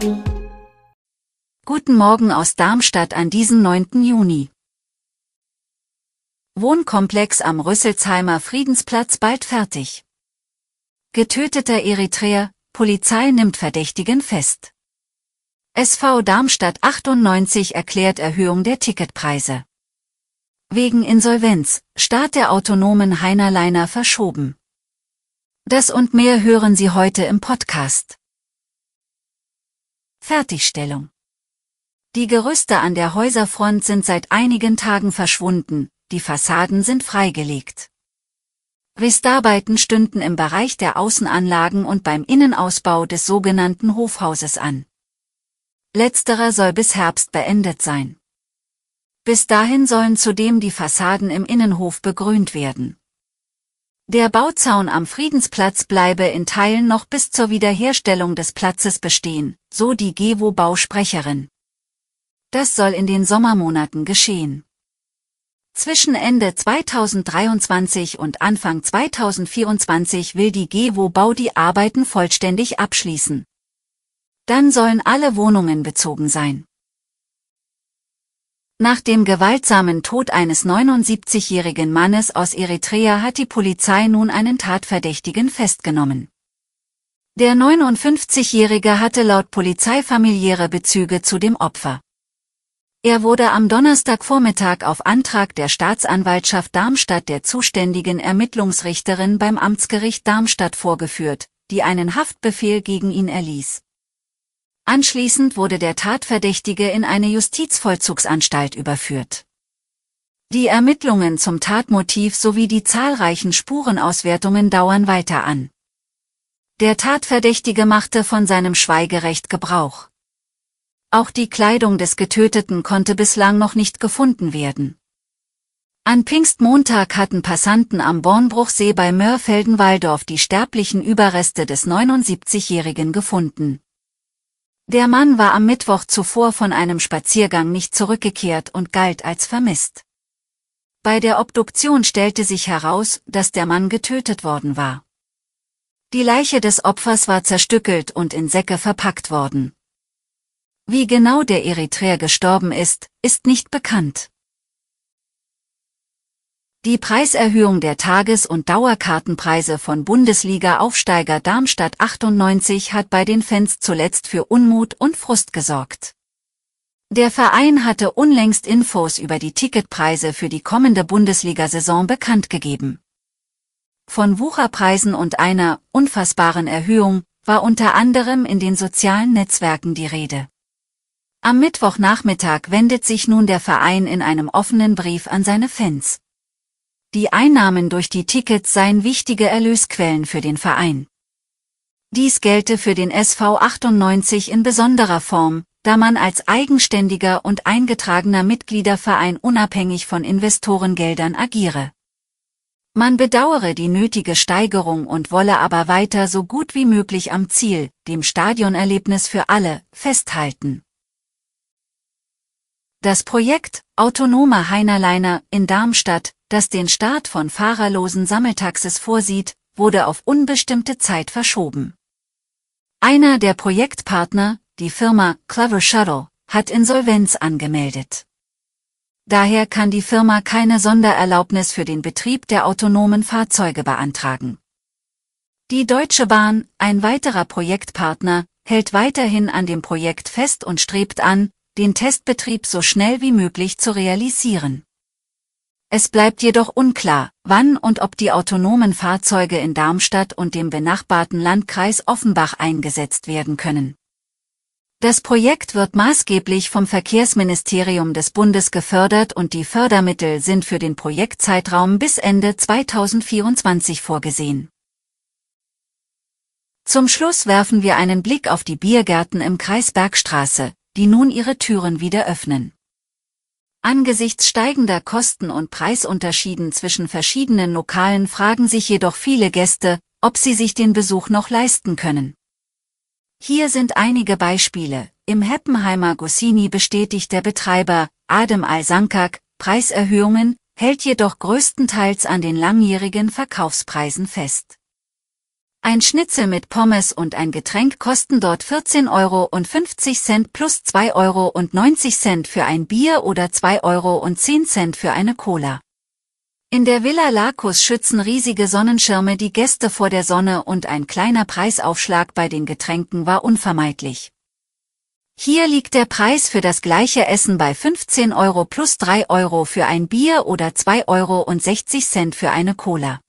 Guten Morgen aus Darmstadt an diesem 9. Juni. Wohnkomplex am Rüsselsheimer Friedensplatz bald fertig. Getöteter Eritreer, Polizei nimmt Verdächtigen fest. SV Darmstadt 98 erklärt Erhöhung der Ticketpreise. Wegen Insolvenz, Start der autonomen Heinerliner verschoben. Das und mehr hören Sie heute im Podcast. Fertigstellung. Die Gerüste an der Häuserfront sind seit einigen Tagen verschwunden, die Fassaden sind freigelegt. Restarbeiten stünden im Bereich der Außenanlagen und beim Innenausbau des sogenannten Hofhauses an. Letzterer soll bis Herbst beendet sein. Bis dahin sollen zudem die Fassaden im Innenhof begrünt werden. Der Bauzaun am Friedensplatz bleibe in Teilen noch bis zur Wiederherstellung des Platzes bestehen, so die GEWO-Bausprecherin. Das soll in den Sommermonaten geschehen. Zwischen Ende 2023 und Anfang 2024 will die GEWO Bau die Arbeiten vollständig abschließen. Dann sollen alle Wohnungen bezogen sein. Nach dem gewaltsamen Tod eines 79-jährigen Mannes aus Eritrea hat die Polizei nun einen Tatverdächtigen festgenommen. Der 59-Jährige hatte laut Polizei familiäre Bezüge zu dem Opfer. Er wurde am Donnerstagvormittag auf Antrag der Staatsanwaltschaft Darmstadt der zuständigen Ermittlungsrichterin beim Amtsgericht Darmstadt vorgeführt, die einen Haftbefehl gegen ihn erließ. Anschließend wurde der Tatverdächtige in eine Justizvollzugsanstalt überführt. Die Ermittlungen zum Tatmotiv sowie die zahlreichen Spurenauswertungen dauern weiter an. Der Tatverdächtige machte von seinem Schweigerecht Gebrauch. Auch die Kleidung des Getöteten konnte bislang noch nicht gefunden werden. An Pfingstmontag hatten Passanten am Bornbruchsee bei Mörfelden-Walldorf die sterblichen Überreste des 79-Jährigen gefunden. Der Mann war am Mittwoch zuvor von einem Spaziergang nicht zurückgekehrt und galt als vermisst. Bei der Obduktion stellte sich heraus, dass der Mann getötet worden war. Die Leiche des Opfers war zerstückelt und in Säcke verpackt worden. Wie genau der Eritreer gestorben ist, ist nicht bekannt. Die Preiserhöhung der Tages- und Dauerkartenpreise von Bundesliga-Aufsteiger Darmstadt 98 hat bei den Fans zuletzt für Unmut und Frust gesorgt. Der Verein hatte unlängst Infos über die Ticketpreise für die kommende Bundesliga-Saison bekannt gegeben. Von Wucherpreisen und einer unfassbaren Erhöhung war unter anderem in den sozialen Netzwerken die Rede. Am Mittwochnachmittag wendet sich nun der Verein in einem offenen Brief an seine Fans. Die Einnahmen durch die Tickets seien wichtige Erlösquellen für den Verein. Dies gelte für den SV 98 in besonderer Form, da man als eigenständiger und eingetragener Mitgliederverein unabhängig von Investorengeldern agiere. Man bedauere die nötige Steigerung und wolle aber weiter so gut wie möglich am Ziel, dem Stadionerlebnis für alle, festhalten. Das Projekt Autonomer Heinerliner in Darmstadt das den Start von fahrerlosen Sammeltaxis vorsieht, wurde auf unbestimmte Zeit verschoben. Einer der Projektpartner, die Firma Clever Shuttle, hat Insolvenz angemeldet. Daher kann die Firma keine Sondererlaubnis für den Betrieb der autonomen Fahrzeuge beantragen. Die Deutsche Bahn, ein weiterer Projektpartner, hält weiterhin an dem Projekt fest und strebt an, den Testbetrieb so schnell wie möglich zu realisieren. Es bleibt jedoch unklar, wann und ob die autonomen Fahrzeuge in Darmstadt und dem benachbarten Landkreis Offenbach eingesetzt werden können. Das Projekt wird maßgeblich vom Verkehrsministerium des Bundes gefördert und die Fördermittel sind für den Projektzeitraum bis Ende 2024 vorgesehen. Zum Schluss werfen wir einen Blick auf die Biergärten im Kreis Bergstraße, die nun ihre Türen wieder öffnen. Angesichts steigender Kosten und Preisunterschieden zwischen verschiedenen Lokalen fragen sich jedoch viele Gäste, ob sie sich den Besuch noch leisten können. Hier sind einige Beispiele. Im Heppenheimer Gussini bestätigt der Betreiber, Adem Al-Sankak, Preiserhöhungen, hält jedoch größtenteils an den langjährigen Verkaufspreisen fest. Ein Schnitzel mit Pommes und ein Getränk kosten dort 14,50 Euro plus 2,90 Euro für ein Bier oder 2,10 Euro für eine Cola. In der Villa Lacus schützen riesige Sonnenschirme die Gäste vor der Sonne und ein kleiner Preisaufschlag bei den Getränken war unvermeidlich. Hier liegt der Preis für das gleiche Essen bei 15 Euro plus 3 Euro für ein Bier oder 2,60 Euro für eine Cola.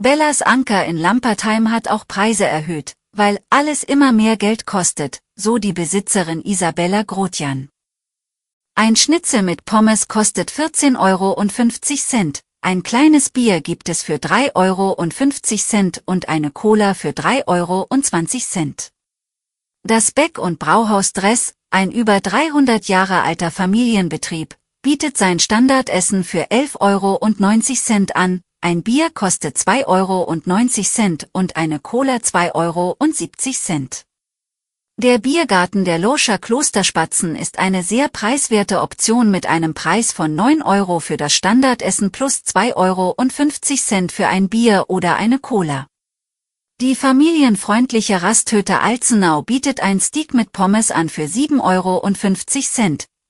Bellas Anker in Lampertheim hat auch Preise erhöht, weil alles immer mehr Geld kostet, so die Besitzerin Isabella Grotjan. Ein Schnitzel mit Pommes kostet 14,50 Euro, ein kleines Bier gibt es für 3,50 Euro und eine Cola für 3,20 Euro. Das Beck- und Brauhaus Dress, ein über 300 Jahre alter Familienbetrieb, bietet sein Standardessen für 11,90 Euro an, ein Bier kostet 2,90 Euro und eine Cola 2,70 Euro. Der Biergarten der Loscher Klosterspatzen ist eine sehr preiswerte Option mit einem Preis von 9 Euro für das Standardessen plus 2,50 Euro für ein Bier oder eine Cola. Die familienfreundliche Rasthütte Alzenau bietet ein Steak mit Pommes an für 7,50 Euro.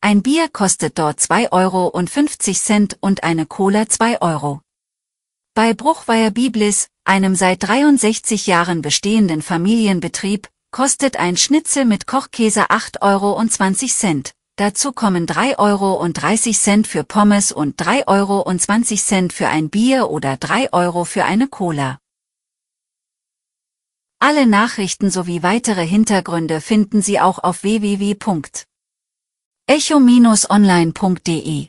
Ein Bier kostet dort 2,50 Euro und eine Cola 2 Euro. Bei Bruchweier Biblis, einem seit 63 Jahren bestehenden Familienbetrieb, kostet ein Schnitzel mit Kochkäse 8,20 Euro. Dazu kommen 3,30 Euro für Pommes und 3,20 Euro für ein Bier oder 3 Euro für eine Cola. Alle Nachrichten sowie weitere Hintergründe finden Sie auch auf www.echo-online.de.